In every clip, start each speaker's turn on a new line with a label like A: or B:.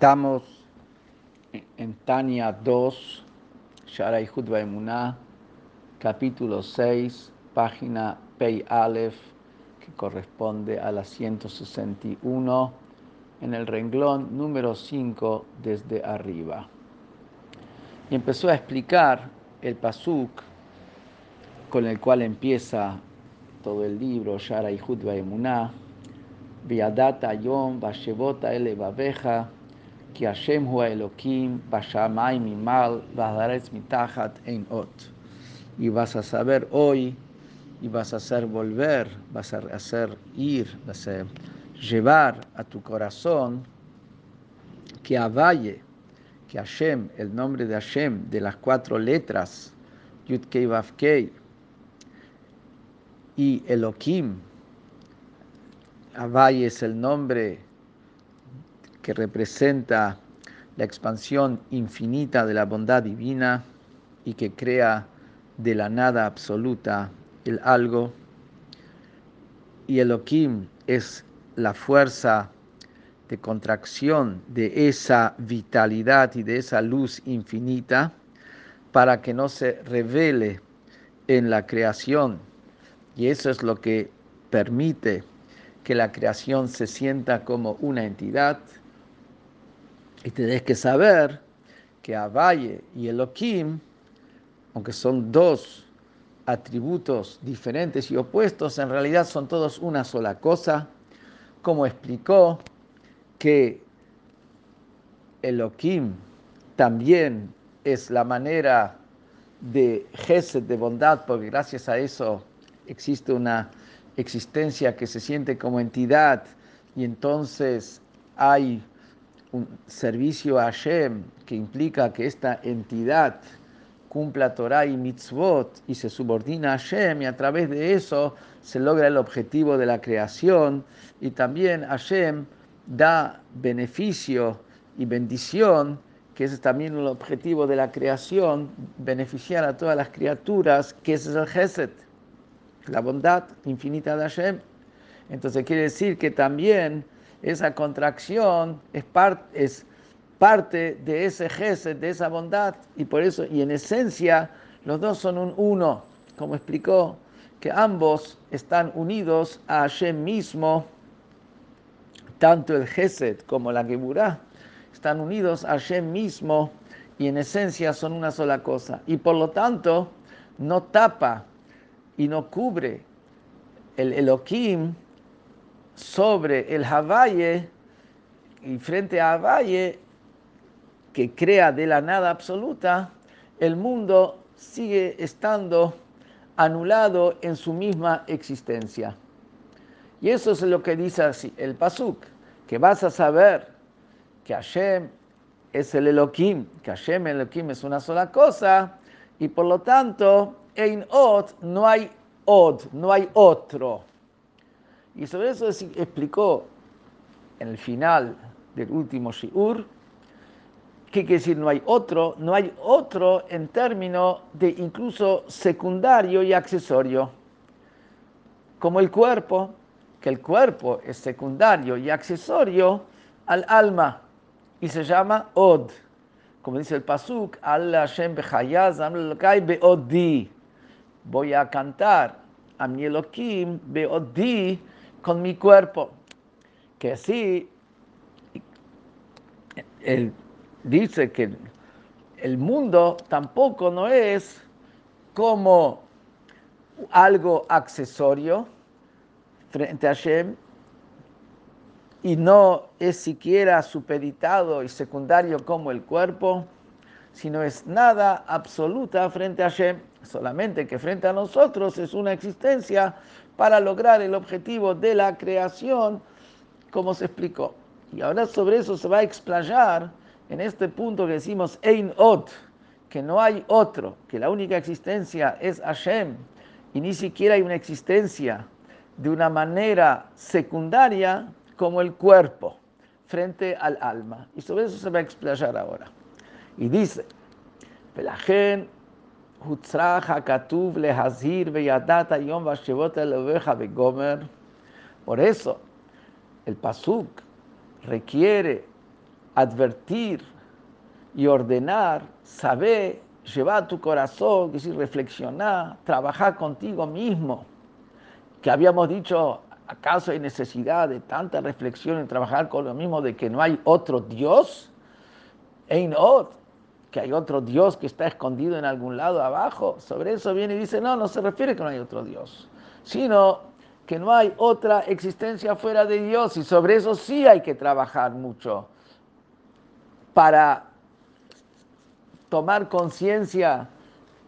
A: Estamos en Tania 2, Sharai Emuná, capítulo 6, página Pei Aleph, que corresponde a la 161, en el renglón número 5 desde arriba. Y empezó a explicar el pasuk con el cual empieza todo el libro, Sharai Emuná, Viadata Yom, Vashevota Ele Babeja, que Hashem hu Elohim, Bashamay Mimal, Vadaretz Mitachat Ein Ot. Y vas a saber hoy, y vas a hacer volver, vas a hacer ir, vas a llevar a tu corazón que Avaye, que Hashem, el nombre de Hashem, de las cuatro letras, Yud Kei Vav Kei, y Elohim, Avaye es el nombre que representa la expansión infinita de la bondad divina y que crea de la nada absoluta el algo. Y Elohim es la fuerza de contracción de esa vitalidad y de esa luz infinita para que no se revele en la creación. Y eso es lo que permite que la creación se sienta como una entidad y tenés que saber que Avaye y Elohim, aunque son dos atributos diferentes y opuestos, en realidad son todos una sola cosa, como explicó que Elohim también es la manera de gesed, de bondad, porque gracias a eso existe una existencia que se siente como entidad y entonces hay un servicio a Hashem que implica que esta entidad cumpla Torah y mitzvot y se subordina a Hashem y a través de eso se logra el objetivo de la creación y también Hashem da beneficio y bendición, que ese es también el objetivo de la creación, beneficiar a todas las criaturas, que ese es el Geset, la bondad infinita de Hashem. Entonces quiere decir que también esa contracción es, parte de ese gesed, de esa bondad, y por eso, y en esencia, los dos son un uno, como explicó, que ambos están unidos a Hashem mismo, tanto el gesed como la geburah, están unidos a Hashem mismo, y en esencia son una sola cosa, y por lo tanto, no tapa y no cubre el Elohim, sobre el Havalle y frente a Havalle, que crea de la nada absoluta, el mundo sigue estando anulado en su misma existencia. Y eso es lo que dice así, el Pasuk, que vas a saber que Hashem es el Elohim, que Hashem el Elohim es una sola cosa, y por lo tanto, en Od no hay Od, no hay otro. Y sobre eso explicó en el final del último Shiur, ¿qué quiere decir no hay otro? No hay otro en términos de incluso secundario y accesorio, como el cuerpo, que el cuerpo es secundario y accesorio al alma y se llama Od. Como dice el Pasuk, Voy a cantar a mi beodi con mi cuerpo. Que así, él dice que el mundo tampoco no es como algo accesorio frente a Hashem y no es siquiera supeditado y secundario como el cuerpo, sino es nada absoluta frente a Hashem, solamente que frente a nosotros es una existencia para lograr el objetivo de la creación, como se explicó. Y ahora sobre eso se va a explayar en este punto que decimos Ein Ot, que no hay otro, que la única existencia es Hashem, y ni siquiera hay una existencia de una manera secundaria como el cuerpo frente al alma. Y sobre eso se va a explayar ahora. Y dice, por eso, el pasuk requiere advertir y ordenar, saber, llevar tu corazón, decir, reflexionar, trabajar contigo mismo. Que habíamos dicho, ¿acaso hay necesidad de tanta reflexión en trabajar con lo mismo de que no hay otro Dios? Ein que hay otro Dios que está escondido en algún lado abajo. Sobre eso viene y dice, no, no se refiere que no hay otro Dios, sino que no hay otra existencia fuera de Dios y sobre eso sí hay que trabajar mucho para tomar conciencia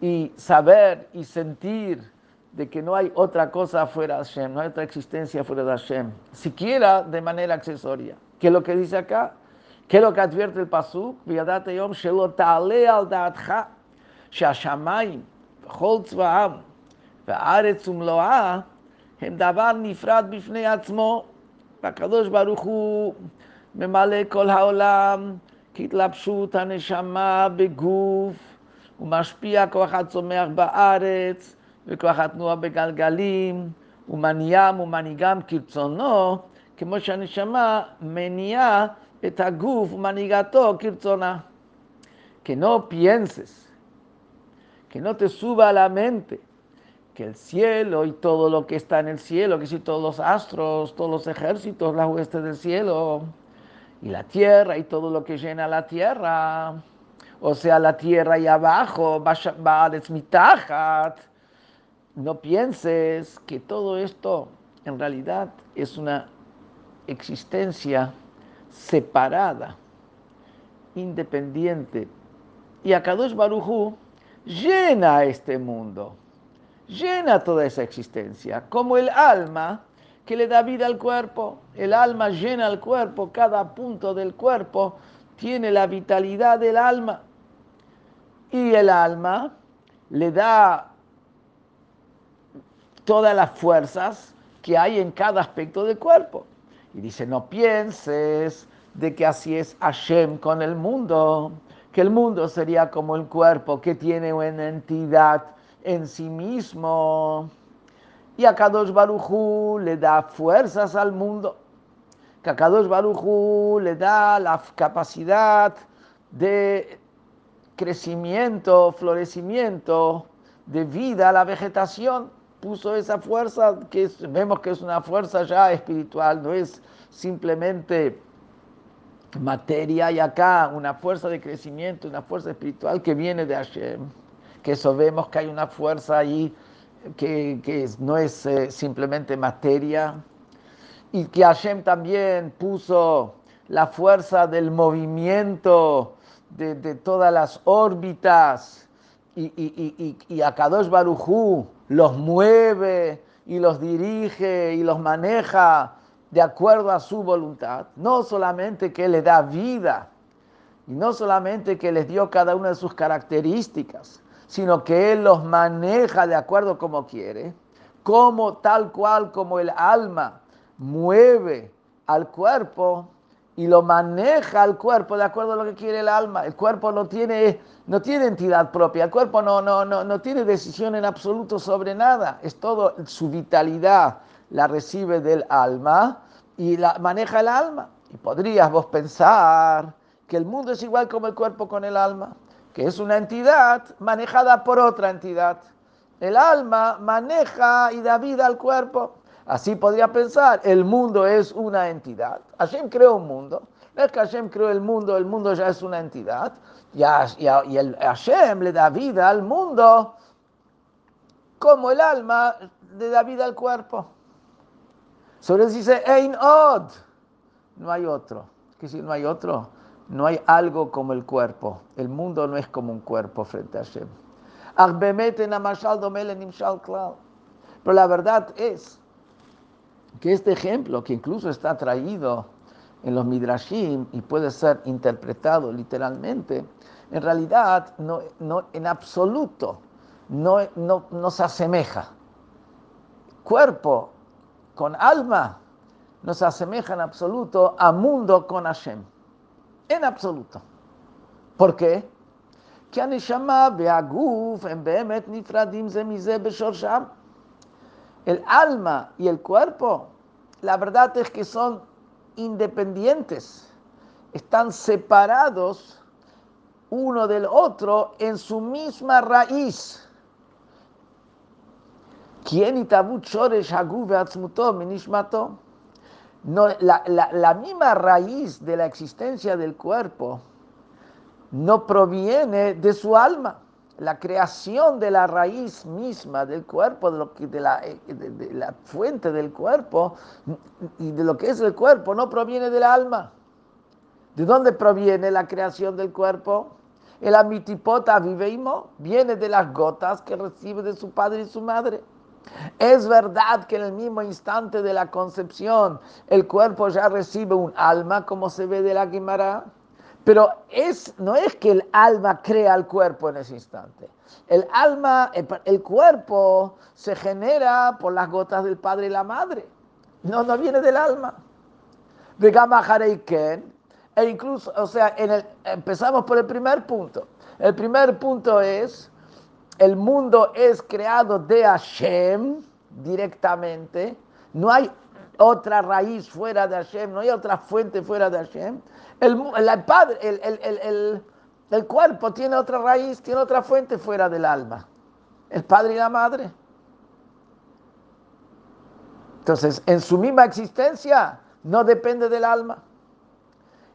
A: y saber y sentir de que no hay otra cosa fuera de Hashem, no hay otra existencia fuera de Hashem, siquiera de manera accesoria. ¿Qué es lo que dice acá? ¿Qué es lo que advierte el Pasuk? Yom shelo ta'ale al da'atcha, שהשמיים וכל צבאם והארץ ומלואה הם דבר נפרד בפני עצמו, והקדוש ברוך הוא ממלא כל העולם כהתלבשות הנשמה בגוף, ומשפיע כוח הצומח בארץ, וכוח התנועה בגלגלים, ומניעם ומנהיגם כרצונו, כמו שהנשמה מניעה etaguf manigato kirtzona. Que no pienses, que no te suba a la mente que el cielo y todo lo que está en el cielo, que si todos los astros, todos los ejércitos, las huestes del cielo, y la tierra y todo lo que llena la tierra, o sea, la tierra y abajo, no pienses que todo esto en realidad es una existencia separada, independiente. Y Akadosh Barujú llena este mundo llena toda esa existencia, como el alma que le da vida al cuerpo. El alma llena el cuerpo, cada punto del cuerpo tiene la vitalidad del alma. Y el alma le da todas las fuerzas que hay en cada aspecto del cuerpo. Y dice, no pienses de que así es Hashem con el mundo, que el mundo sería como el cuerpo que tiene una entidad en sí mismo. Y a Kadosh Barujú le da fuerzas al mundo. Que a Kadosh Barujú le da la capacidad de crecimiento, florecimiento, de vida a la vegetación. Puso esa fuerza que vemos que es una fuerza ya espiritual, no es simplemente materia. Y acá una fuerza de crecimiento, una fuerza espiritual que viene de Hashem que eso vemos que hay una fuerza ahí que, no es eh, simplemente materia, y que Hashem también puso la fuerza del movimiento de, todas las órbitas, y, y, y, a Kadosh Barujú los mueve y los dirige y los maneja de acuerdo a su voluntad. No solamente que le da vida, y no solamente que les dio cada una de sus características, sino que Él los maneja de acuerdo como quiere, como tal cual como el alma mueve al cuerpo y lo maneja al cuerpo de acuerdo a lo que quiere el alma. El cuerpo no tiene, no tiene entidad propia, el cuerpo no, no, no, no tiene decisión en absoluto sobre nada, es todo su vitalidad la recibe del alma y la maneja el alma. Y podrías vos pensar que el mundo es igual como el cuerpo con el alma que es una entidad manejada por otra entidad. El alma maneja y da vida al cuerpo. Así podría pensar, el mundo es una entidad. Hashem creó un mundo. No es que Hashem creó el mundo, el mundo ya es una entidad. Y, y el Hashem le da vida al mundo como el alma le da vida al cuerpo. Sobre eso dice, Ein Od. No hay otro. ¿Qué si no hay otro? No hay algo como el cuerpo. El mundo no es como un cuerpo frente a Hashem. Pero la verdad es que este ejemplo, que incluso está traído en los Midrashim y puede ser interpretado literalmente, en realidad no, no en absoluto no, no, no se asemeja. Cuerpo con alma no se asemeja en absoluto a mundo con Hashem en absoluto. ¿Por qué? El alma y el cuerpo, la verdad es que son independientes están separados uno del otro en su misma raíz. ¿Quién no, la, la misma raíz de la existencia del cuerpo no proviene de su alma. La creación de la raíz misma del cuerpo, de, lo que, de, la, de, la fuente del cuerpo y de lo que es el cuerpo, no proviene del alma. ¿De dónde proviene la creación del cuerpo? El amitipota viveimo viene de las gotas que recibe de su padre y su madre. Es verdad que en el mismo instante de la concepción el cuerpo ya recibe un alma, como se ve de la Guimara, pero es, no es que el alma crea el cuerpo en ese instante. El alma, el, cuerpo se genera por las gotas del padre y la madre. No, no viene del alma. De Gama e incluso, o sea, empezamos por el primer punto. El primer punto es el mundo es creado de Hashem directamente, no hay otra raíz fuera de Hashem, no hay otra fuente fuera de Hashem. El, el, padre, el, el, cuerpo tiene otra raíz, tiene otra fuente fuera del alma. El padre y la madre. Entonces, en su misma existencia no depende del alma.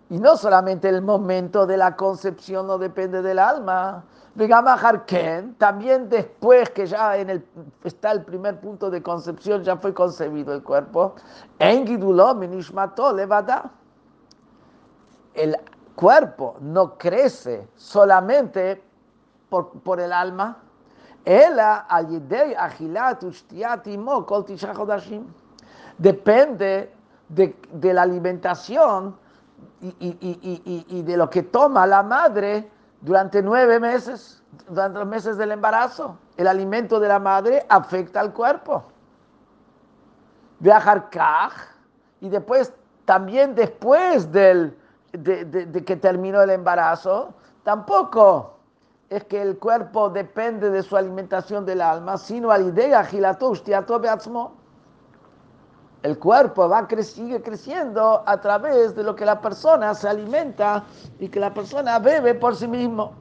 A: Y no solamente el momento de la concepción no depende del alma, también después que ya en el, está el primer punto de concepción, ya fue concebido el cuerpo, el cuerpo no crece solamente por, por el alma, depende de, de la alimentación y, y, y, y de lo que toma la madre durante nueve meses, durante los meses del embarazo. El alimento de la madre afecta al cuerpo. Viajar kaj, y después, también después del, de, que terminó el embarazo, tampoco es que el cuerpo depende de su alimentación del alma, sino al idea el cuerpo va sigue creciendo a través de lo que la persona se alimenta y que la persona bebe por sí mismo.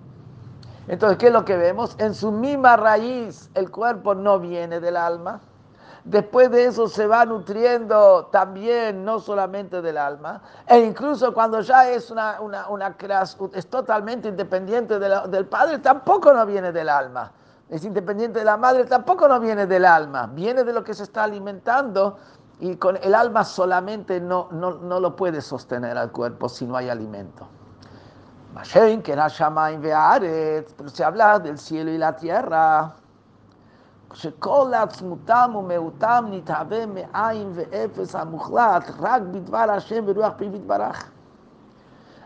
A: Entonces, ¿qué es lo que vemos? En su misma raíz, el cuerpo no viene del alma. Después de eso se va nutriendo también, no solamente del alma, e incluso cuando ya es una, una, una es totalmente independiente del padre, tampoco no viene del alma. Es independiente de la madre, tampoco no viene del alma. Viene de lo que se está alimentando y con el alma solamente no, no, no lo puede sostener al cuerpo si no hay alimento. Pero se habla del cielo y la tierra.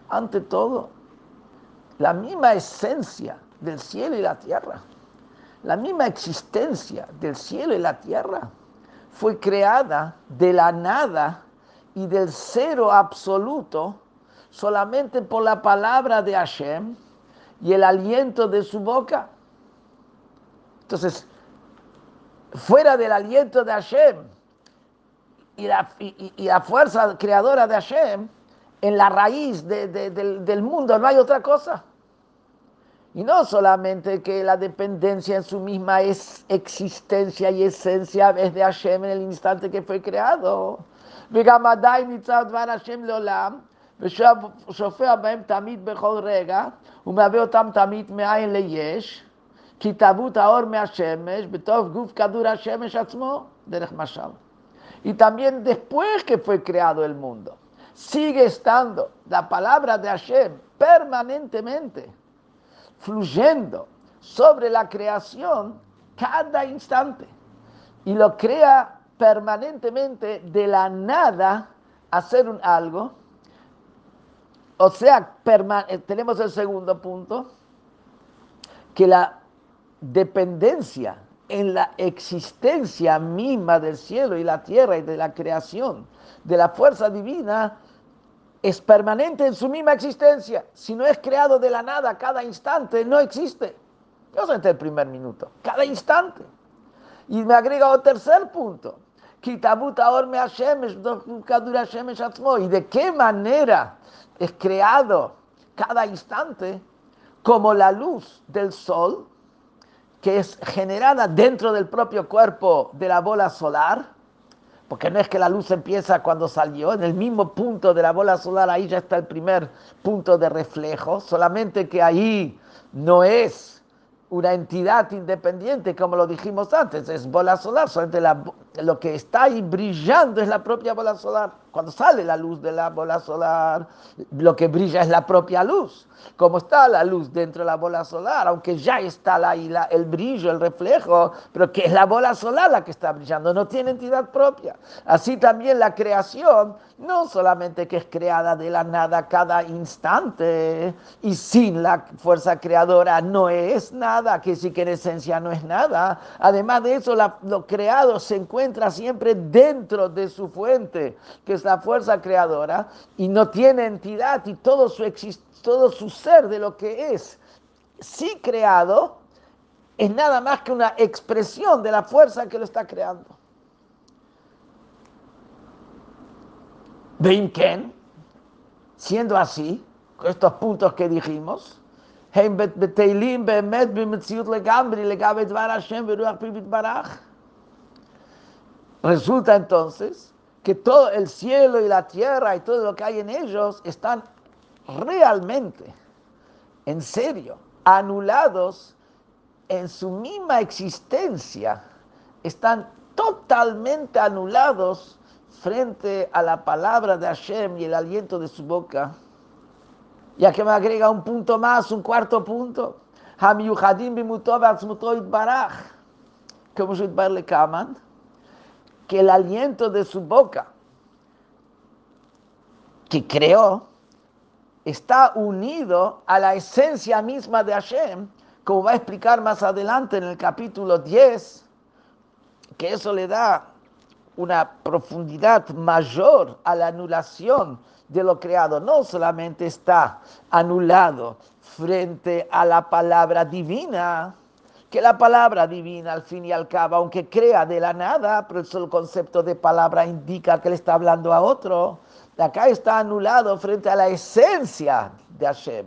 A: Ante todo, la misma esencia del cielo y la tierra, la misma existencia del cielo y la tierra, fue creada de la nada y del cero absoluto solamente por la palabra de Hashem y el aliento de su boca. Entonces, fuera del aliento de Hashem y la, fuerza creadora de Hashem, en la raíz del mundo no hay otra cosa. Y no solamente que la dependencia en su misma es existencia y esencia es de Hashem en el instante que fue creado. ושופע בהם תמיד בכל רגע, ומהווה אותם תמיד מאין ליש, כי תרבות האור מהשמש בתוך גוף כדור השמש עצמו, דרך משל. Y también después que fue creado el mundo, sigue estando la palabra de Hashem permanentemente fluyendo sobre la creación cada instante y lo crea permanentemente de la nada hacer un algo. O sea, eh, tenemos el segundo punto, que la dependencia en la existencia misma del cielo y la tierra y de la creación, de la fuerza divina, es permanente en su misma existencia. Si no es creado de la nada cada instante, no existe. Yo senté el primer minuto, cada instante. Y me agrega un tercer punto, ¿Y de qué manera es creado cada instante como la luz del sol que es generada dentro del propio cuerpo de la bola solar? Porque no es que la luz empieza cuando salió, en el mismo punto de la bola solar, ahí ya está el primer punto de reflejo, solamente que ahí no es una entidad independiente, como lo dijimos antes, es bola solar, solamente lo que está ahí brillando es la propia bola solar. Cuando sale la luz de la bola solar, lo que brilla es la propia luz. Como está la luz dentro de la bola solar, aunque ya está ahí la, el brillo, el reflejo, pero que es la bola solar la que está brillando, no tiene entidad propia. Así también la creación, no solamente que es creada de la nada cada instante y sin la fuerza creadora no es nada, que sí que en esencia no es nada. Además de eso, lo creado se encuentra siempre dentro de su fuente, que la fuerza creadora y no tiene entidad y todo su, todo su ser de lo que es sí creado es nada más que una expresión de la fuerza que lo está creando. Ken, siendo así, con estos puntos que dijimos, resulta entonces que todo el cielo y la tierra y todo lo que hay en ellos están realmente, en serio, anulados en su misma existencia, están totalmente anulados frente a la palabra de Hashem y el aliento de su boca. Ya que me agrega un punto más, un cuarto punto. Como le Kaman que el aliento de su boca, que creó, está unido a la esencia misma de Hashem, como va a explicar más adelante en el capítulo 10, que eso le da una profundidad mayor a la anulación de lo creado. No solamente está anulado frente a la palabra divina, que la palabra divina al fin y al cabo, aunque crea de la nada, pero el concepto de palabra indica que le está hablando a otro, acá está anulado frente a la esencia de Hashem.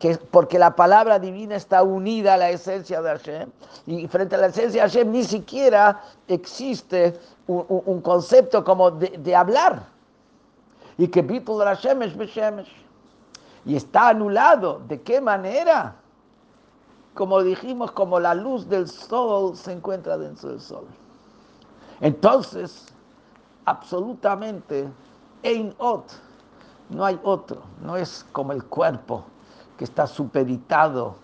A: Que, porque la palabra divina está unida a la esencia de Hashem, y frente a la esencia de Hashem ni siquiera existe un, concepto como de, hablar. Y que Bitul Hashem es Y está anulado. ¿De qué manera? Como dijimos, como la luz del sol se encuentra dentro del sol. Entonces, absolutamente, en ot, no hay otro, no es como el cuerpo que está supeditado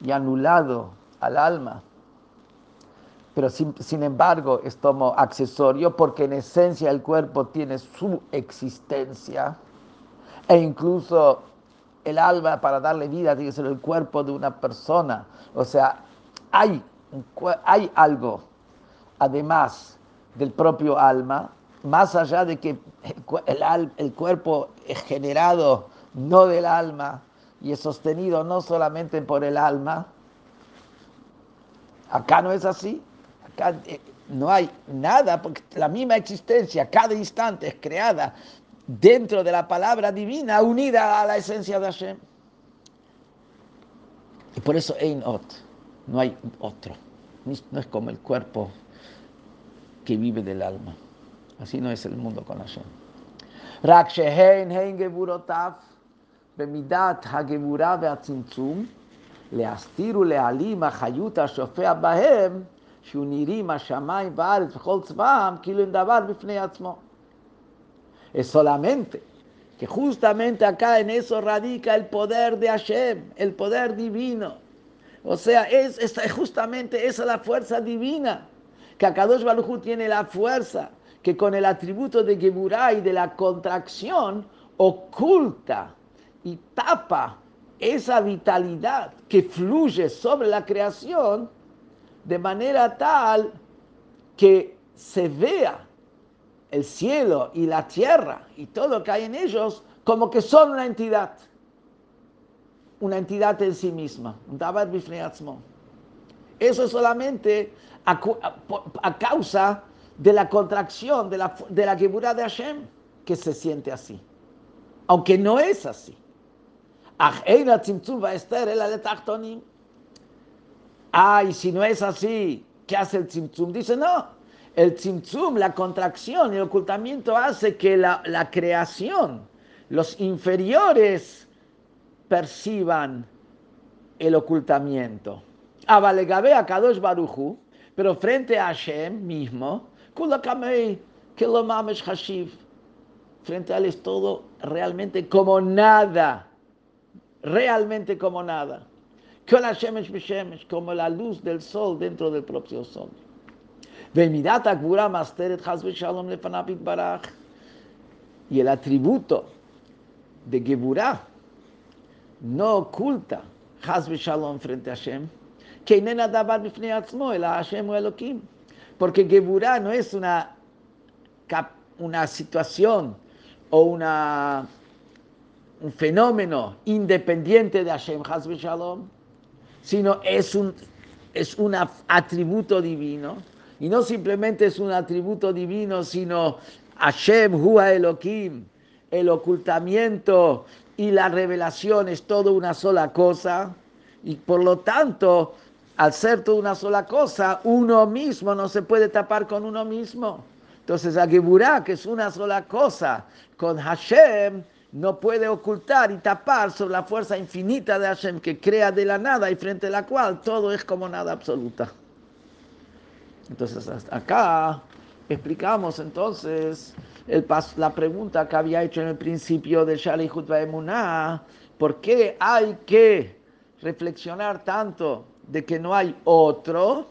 A: y anulado al alma. Pero sin, sin, embargo es como accesorio porque en esencia el cuerpo tiene su existencia e incluso el alma para darle vida tiene que ser el cuerpo de una persona. O sea, hay, hay algo, además del propio alma, más allá de que el, el cuerpo es generado no del alma y es sostenido no solamente por el alma. Acá no es así. Acá eh, no hay nada, porque la misma existencia, cada instante es creada dentro de la palabra divina unida a la esencia de Hashem. Y por eso Ein Ot, no hay otro. No es como el cuerpo que vive del alma. Así no es el mundo con Hashem. Rak Shehen Hein Geburotav, Bemidat Hagebura Beatzimtzum, Leastiru Lealim Hayuta Shofea Bahem, Shunirim Hashamayim Baal, Bechol Tzvaam, Kilu Davar es solamente que justamente acá en eso radica el poder de Hashem, el poder divino. O sea, es, justamente esa la fuerza divina, que Akadosh Baruj tiene la fuerza que con el atributo de Geburah y de la contracción oculta y tapa esa vitalidad que fluye sobre la creación de manera tal que se vea el cielo y la tierra y todo lo que hay en ellos como que son una entidad, una entidad en sí misma, Eso solamente a, causa de la contracción de la, de la de Hashem que se siente así. Aunque no es así. Ay, si no es así, ¿qué hace el tzimtzum? Dice, no, el tzimtzum, la contracción, el ocultamiento hace que la, creación, los inferiores perciban el ocultamiento. Avalegabe a Kadosh Baruchu, pero frente a Hashem mismo, lo mames hashiv. Frente a él es todo realmente como nada. Realmente como nada. Como la luz del sol dentro del propio sol. Y el atributo de Geburah no oculta Hasbe Shalom frente a Hashem, que nena dabar bifnei atzmo, el Hashem o Elohim. Porque Geburah no es una, una situación o una, un fenómeno independiente de Hashem Hasbe Shalom, sino es un, es un atributo divino. Y no simplemente es un atributo divino, sino Hashem Hua Elohim, el ocultamiento y la revelación es todo una sola cosa. Y por lo tanto, al ser toda una sola cosa, uno mismo no se puede tapar con uno mismo. Entonces, a Geburah, que es una sola cosa, con Hashem, no puede ocultar y tapar sobre la fuerza infinita de Hashem que crea de la nada y frente a la cual todo es como nada absoluta. Entonces, hasta acá explicamos entonces el, la pregunta que había hecho en el principio de Shalihut Emuná, ¿por qué hay que reflexionar tanto de que no hay otro,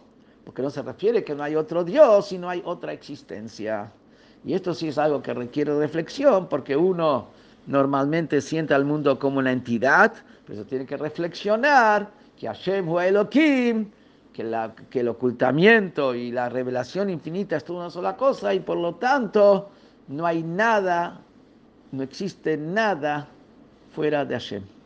A: porque no se refiere que no hay otro Dios y no hay otra existencia. Y esto sí es algo que requiere reflexión, porque uno normalmente siente al mundo como una entidad, pero tiene que reflexionar que Hashem o Elohim, que, el ocultamiento y la revelación infinita es toda una sola cosa, y por lo tanto no hay nada, no existe nada fuera de Hashem.